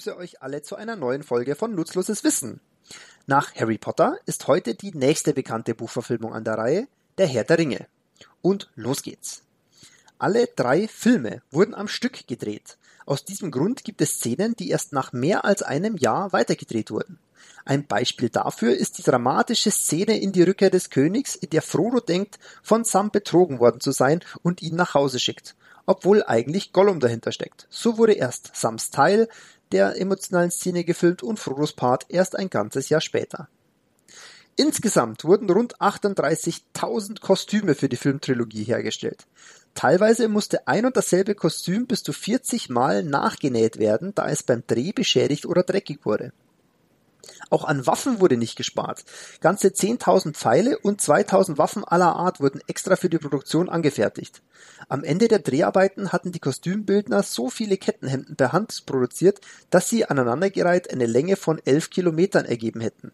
Ich grüße euch alle zu einer neuen Folge von Nutzloses Wissen. Nach Harry Potter ist heute die nächste bekannte Buchverfilmung an der Reihe, Der Herr der Ringe. Und los geht's. Alle drei Filme wurden am Stück gedreht. Aus diesem Grund gibt es Szenen, die erst nach mehr als einem Jahr weitergedreht wurden. Ein Beispiel dafür ist die dramatische Szene in die Rückkehr des Königs, in der Frodo denkt, von Sam betrogen worden zu sein und ihn nach Hause schickt obwohl eigentlich Gollum dahinter steckt. So wurde erst Sams Teil der emotionalen Szene gefilmt und Frodos Part erst ein ganzes Jahr später. Insgesamt wurden rund 38.000 Kostüme für die Filmtrilogie hergestellt. Teilweise musste ein und dasselbe Kostüm bis zu 40 Mal nachgenäht werden, da es beim Dreh beschädigt oder dreckig wurde. Auch an Waffen wurde nicht gespart. Ganze 10.000 Pfeile und 2.000 Waffen aller Art wurden extra für die Produktion angefertigt. Am Ende der Dreharbeiten hatten die Kostümbildner so viele Kettenhemden per Hand produziert, dass sie aneinandergereiht eine Länge von 11 Kilometern ergeben hätten.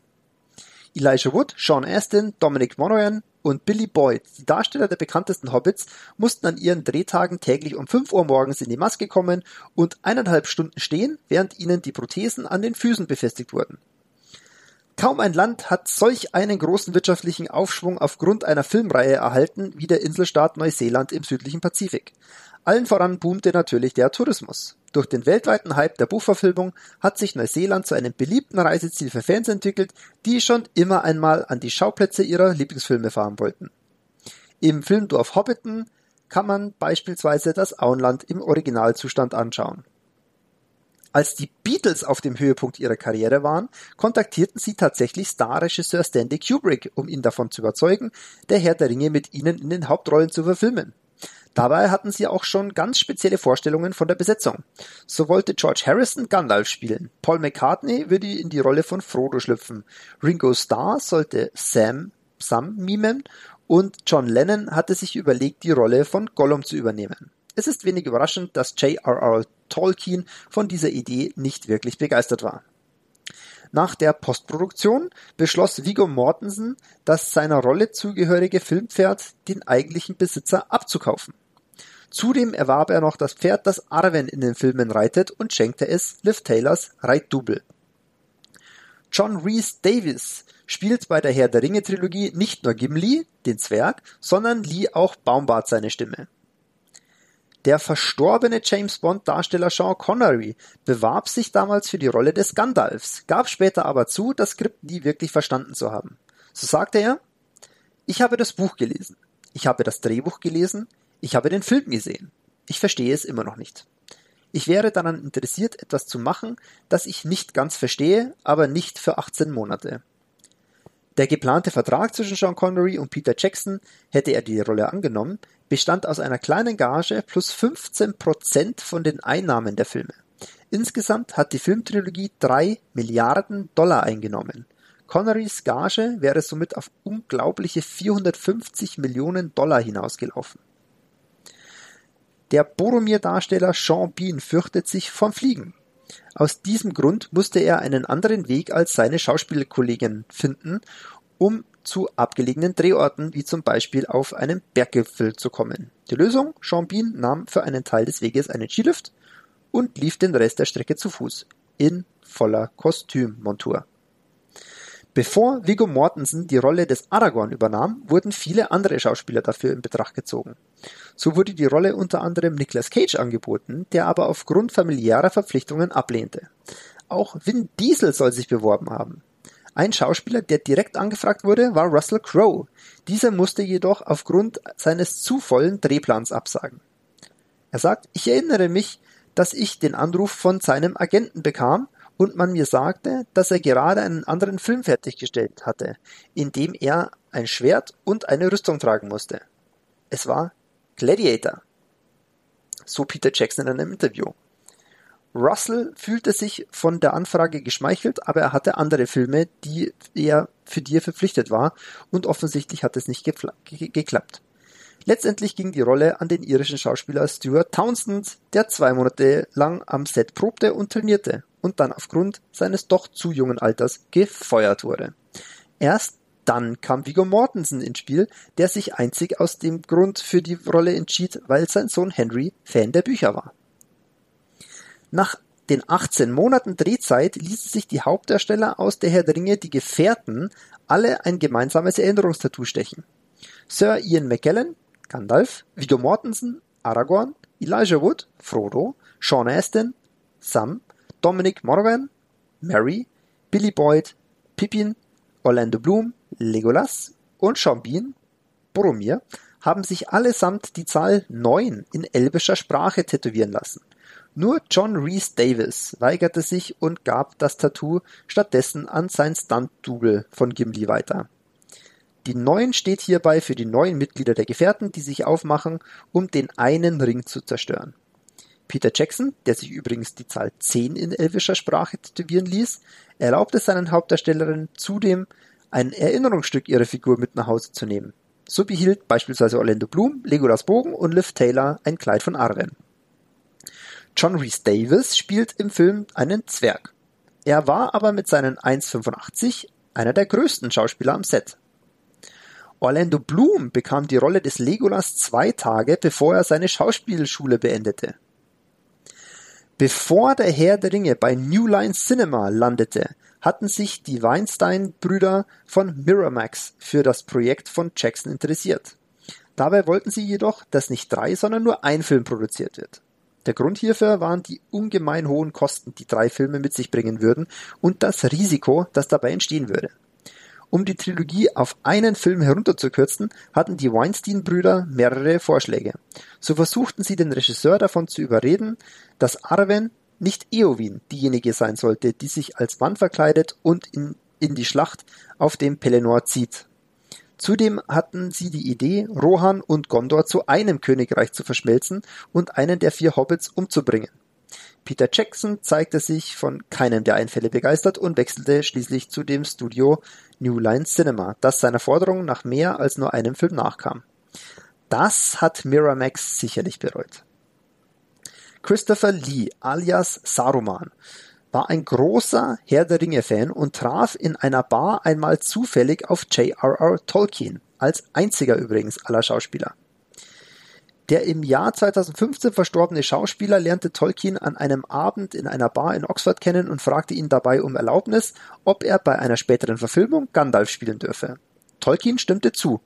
Elijah Wood, Sean Astin, Dominic Monaghan und Billy Boyd, die Darsteller der bekanntesten Hobbits, mussten an ihren Drehtagen täglich um 5 Uhr morgens in die Maske kommen und eineinhalb Stunden stehen, während ihnen die Prothesen an den Füßen befestigt wurden. Kaum ein Land hat solch einen großen wirtschaftlichen Aufschwung aufgrund einer Filmreihe erhalten wie der Inselstaat Neuseeland im südlichen Pazifik. Allen voran boomte natürlich der Tourismus. Durch den weltweiten Hype der Buchverfilmung hat sich Neuseeland zu einem beliebten Reiseziel für Fans entwickelt, die schon immer einmal an die Schauplätze ihrer Lieblingsfilme fahren wollten. Im Filmdorf Hobbiton kann man beispielsweise das Auenland im Originalzustand anschauen. Als die Beatles auf dem Höhepunkt ihrer Karriere waren, kontaktierten sie tatsächlich Starregisseur Stanley Kubrick, um ihn davon zu überzeugen, der Herr der Ringe mit ihnen in den Hauptrollen zu verfilmen. Dabei hatten sie auch schon ganz spezielle Vorstellungen von der Besetzung. So wollte George Harrison Gandalf spielen, Paul McCartney würde in die Rolle von Frodo schlüpfen, Ringo Starr sollte Sam Sam mimen und John Lennon hatte sich überlegt, die Rolle von Gollum zu übernehmen. Es ist wenig überraschend, dass J.R.R. Tolkien von dieser Idee nicht wirklich begeistert war. Nach der Postproduktion beschloss Viggo Mortensen, das seiner Rolle zugehörige Filmpferd den eigentlichen Besitzer abzukaufen. Zudem erwarb er noch das Pferd, das Arwen in den Filmen reitet und schenkte es Liv Taylors Reitdouble. John Rhys Davis spielt bei der Herr der Ringe Trilogie nicht nur Gimli, den Zwerg, sondern lieh auch Baumbart seine Stimme. Der verstorbene James Bond-Darsteller Sean Connery bewarb sich damals für die Rolle des Gandalfs, gab später aber zu, das Skript nie wirklich verstanden zu haben. So sagte er, ich habe das Buch gelesen, ich habe das Drehbuch gelesen, ich habe den Film gesehen. Ich verstehe es immer noch nicht. Ich wäre daran interessiert, etwas zu machen, das ich nicht ganz verstehe, aber nicht für 18 Monate. Der geplante Vertrag zwischen Sean Connery und Peter Jackson, hätte er die Rolle angenommen, bestand aus einer kleinen Gage plus 15 Prozent von den Einnahmen der Filme. Insgesamt hat die Filmtrilogie drei Milliarden Dollar eingenommen. Connerys Gage wäre somit auf unglaubliche 450 Millionen Dollar hinausgelaufen. Der Boromir-Darsteller Sean Bean fürchtet sich vom Fliegen. Aus diesem Grund musste er einen anderen Weg als seine Schauspielkollegen finden, um zu abgelegenen Drehorten, wie zum Beispiel auf einen Berggipfel zu kommen. Die Lösung? Bean nahm für einen Teil des Weges einen Skilift und lief den Rest der Strecke zu Fuß in voller Kostümmontur. Bevor Viggo Mortensen die Rolle des Aragorn übernahm, wurden viele andere Schauspieler dafür in Betracht gezogen. So wurde die Rolle unter anderem Nicolas Cage angeboten, der aber aufgrund familiärer Verpflichtungen ablehnte. Auch Vin Diesel soll sich beworben haben. Ein Schauspieler, der direkt angefragt wurde, war Russell Crowe. Dieser musste jedoch aufgrund seines zu vollen Drehplans absagen. Er sagt, ich erinnere mich, dass ich den Anruf von seinem Agenten bekam und man mir sagte, dass er gerade einen anderen Film fertiggestellt hatte, in dem er ein Schwert und eine Rüstung tragen musste. Es war Gladiator. So Peter Jackson in einem Interview. Russell fühlte sich von der Anfrage geschmeichelt, aber er hatte andere Filme, die er für die er verpflichtet war, und offensichtlich hat es nicht geklappt. Letztendlich ging die Rolle an den irischen Schauspieler Stuart Townsend, der zwei Monate lang am Set probte und trainierte und dann aufgrund seines doch zu jungen Alters gefeuert wurde. Erst dann kam Viggo Mortensen ins Spiel, der sich einzig aus dem Grund für die Rolle entschied, weil sein Sohn Henry Fan der Bücher war. Nach den 18 Monaten Drehzeit ließen sich die Hauptdarsteller aus Der Herr der Ringe, die Gefährten, alle ein gemeinsames Erinnerungstattoo stechen. Sir Ian McKellen, Gandalf, Viggo Mortensen, Aragorn, Elijah Wood, Frodo, Sean Astin, Sam, Dominic Monaghan, Mary, Billy Boyd, Pippin, Orlando Bloom, Legolas und Sean Bean, Boromir, haben sich allesamt die Zahl 9 in elbischer Sprache tätowieren lassen. Nur John Rhys Davis weigerte sich und gab das Tattoo stattdessen an sein Stunt-Double von Gimli weiter. Die Neun steht hierbei für die neuen Mitglieder der Gefährten, die sich aufmachen, um den einen Ring zu zerstören. Peter Jackson, der sich übrigens die Zahl 10 in elvischer Sprache tätowieren ließ, erlaubte seinen Hauptdarstellerinnen zudem, ein Erinnerungsstück ihrer Figur mit nach Hause zu nehmen. So behielt beispielsweise Orlando Bloom Legolas Bogen und Liv Taylor ein Kleid von Arwen. John Rhys Davis spielt im Film einen Zwerg. Er war aber mit seinen 1,85 einer der größten Schauspieler am Set. Orlando Bloom bekam die Rolle des Legolas zwei Tage, bevor er seine Schauspielschule beendete. Bevor der Herr der Ringe bei New Line Cinema landete, hatten sich die Weinstein-Brüder von Miramax für das Projekt von Jackson interessiert. Dabei wollten sie jedoch, dass nicht drei, sondern nur ein Film produziert wird. Der Grund hierfür waren die ungemein hohen Kosten, die drei Filme mit sich bringen würden und das Risiko, das dabei entstehen würde. Um die Trilogie auf einen Film herunterzukürzen, hatten die Weinstein-Brüder mehrere Vorschläge. So versuchten sie den Regisseur davon zu überreden, dass Arwen nicht Eowyn diejenige sein sollte, die sich als Mann verkleidet und in, in die Schlacht auf dem Pelennor zieht. Zudem hatten sie die Idee, Rohan und Gondor zu einem Königreich zu verschmelzen und einen der vier Hobbits umzubringen. Peter Jackson zeigte sich von keinem der Einfälle begeistert und wechselte schließlich zu dem Studio New Line Cinema, das seiner Forderung nach mehr als nur einem Film nachkam. Das hat Miramax sicherlich bereut. Christopher Lee alias Saruman war ein großer Herr der Ringe-Fan und traf in einer Bar einmal zufällig auf J.R.R. Tolkien, als einziger übrigens aller Schauspieler. Der im Jahr 2015 verstorbene Schauspieler lernte Tolkien an einem Abend in einer Bar in Oxford kennen und fragte ihn dabei um Erlaubnis, ob er bei einer späteren Verfilmung Gandalf spielen dürfe. Tolkien stimmte zu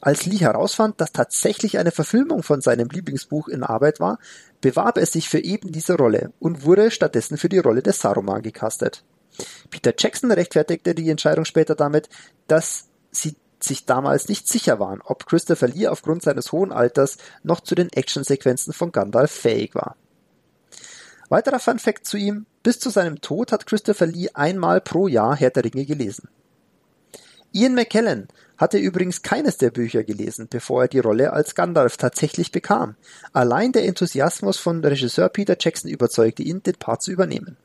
als Lee herausfand, dass tatsächlich eine Verfilmung von seinem Lieblingsbuch in Arbeit war, bewarb er sich für eben diese Rolle und wurde stattdessen für die Rolle des Saruman gecastet. Peter Jackson rechtfertigte die Entscheidung später damit, dass sie sich damals nicht sicher waren, ob Christopher Lee aufgrund seines hohen Alters noch zu den Actionsequenzen von Gandalf fähig war. Weiterer Fun Fact zu ihm, bis zu seinem Tod hat Christopher Lee einmal pro Jahr Herr der Ringe gelesen. Ian McKellen hatte übrigens keines der Bücher gelesen, bevor er die Rolle als Gandalf tatsächlich bekam. Allein der Enthusiasmus von Regisseur Peter Jackson überzeugte ihn, den Part zu übernehmen.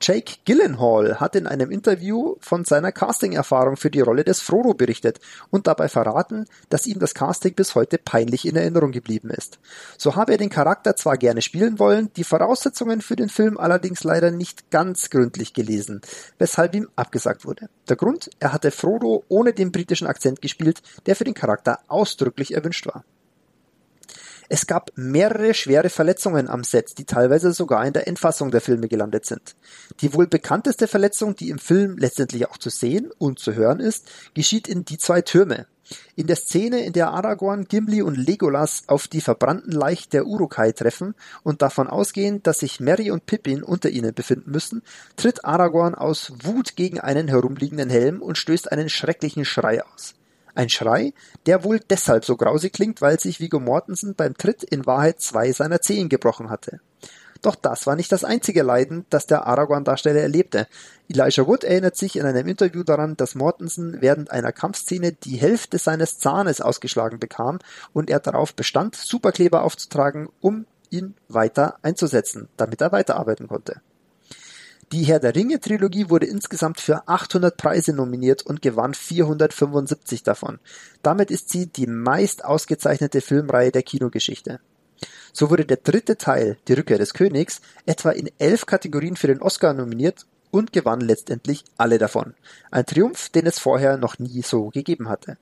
Jake Gyllenhaal hat in einem Interview von seiner Casting-Erfahrung für die Rolle des Frodo berichtet und dabei verraten, dass ihm das Casting bis heute peinlich in Erinnerung geblieben ist. So habe er den Charakter zwar gerne spielen wollen, die Voraussetzungen für den Film allerdings leider nicht ganz gründlich gelesen, weshalb ihm abgesagt wurde. Der Grund, er hatte Frodo ohne den britischen Akzent gespielt, der für den Charakter ausdrücklich erwünscht war. Es gab mehrere schwere Verletzungen am Set, die teilweise sogar in der Endfassung der Filme gelandet sind. Die wohl bekannteste Verletzung, die im Film letztendlich auch zu sehen und zu hören ist, geschieht in Die zwei Türme. In der Szene, in der Aragorn, Gimli und Legolas auf die verbrannten Leichen der Urukai treffen und davon ausgehen, dass sich Merry und Pippin unter ihnen befinden müssen, tritt Aragorn aus Wut gegen einen herumliegenden Helm und stößt einen schrecklichen Schrei aus. Ein Schrei, der wohl deshalb so grausig klingt, weil sich Viggo Mortensen beim Tritt in Wahrheit zwei seiner Zehen gebrochen hatte. Doch das war nicht das einzige Leiden, das der Aragorn-Darsteller erlebte. Elijah Wood erinnert sich in einem Interview daran, dass Mortensen während einer Kampfszene die Hälfte seines Zahnes ausgeschlagen bekam und er darauf bestand, Superkleber aufzutragen, um ihn weiter einzusetzen, damit er weiterarbeiten konnte. Die Herr der Ringe Trilogie wurde insgesamt für 800 Preise nominiert und gewann 475 davon. Damit ist sie die meist ausgezeichnete Filmreihe der Kinogeschichte. So wurde der dritte Teil, Die Rückkehr des Königs, etwa in elf Kategorien für den Oscar nominiert und gewann letztendlich alle davon. Ein Triumph, den es vorher noch nie so gegeben hatte.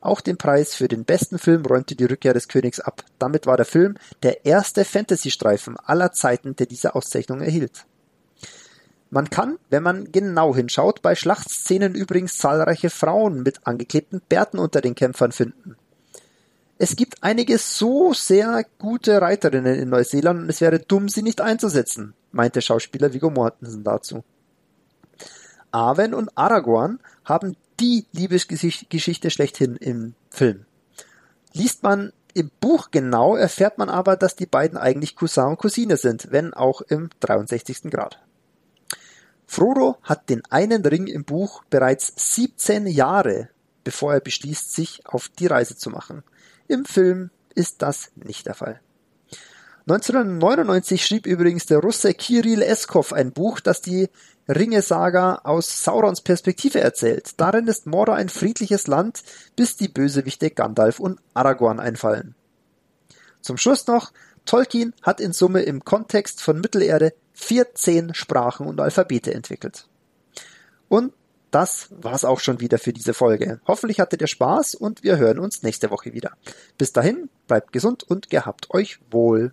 Auch den Preis für den besten Film räumte die Rückkehr des Königs ab. Damit war der Film der erste Fantasy-Streifen aller Zeiten, der diese Auszeichnung erhielt. Man kann, wenn man genau hinschaut, bei Schlachtszenen übrigens zahlreiche Frauen mit angeklebten Bärten unter den Kämpfern finden. Es gibt einige so sehr gute Reiterinnen in Neuseeland und es wäre dumm, sie nicht einzusetzen, meinte Schauspieler Viggo Mortensen dazu. Arwen und Aragorn haben die Liebesgeschichte schlechthin im Film. Liest man im Buch genau, erfährt man aber, dass die beiden eigentlich Cousin und Cousine sind, wenn auch im 63. Grad. Frodo hat den einen Ring im Buch bereits 17 Jahre, bevor er beschließt, sich auf die Reise zu machen. Im Film ist das nicht der Fall. 1999 schrieb übrigens der Russe Kirill Eskov ein Buch, das die Ringe-Saga aus Saurons Perspektive erzählt. Darin ist Mordor ein friedliches Land, bis die Bösewichte Gandalf und Aragorn einfallen. Zum Schluss noch, Tolkien hat in Summe im Kontext von Mittelerde 14 Sprachen und Alphabete entwickelt. Und das war's auch schon wieder für diese Folge. Hoffentlich hattet ihr Spaß und wir hören uns nächste Woche wieder. Bis dahin, bleibt gesund und gehabt euch wohl.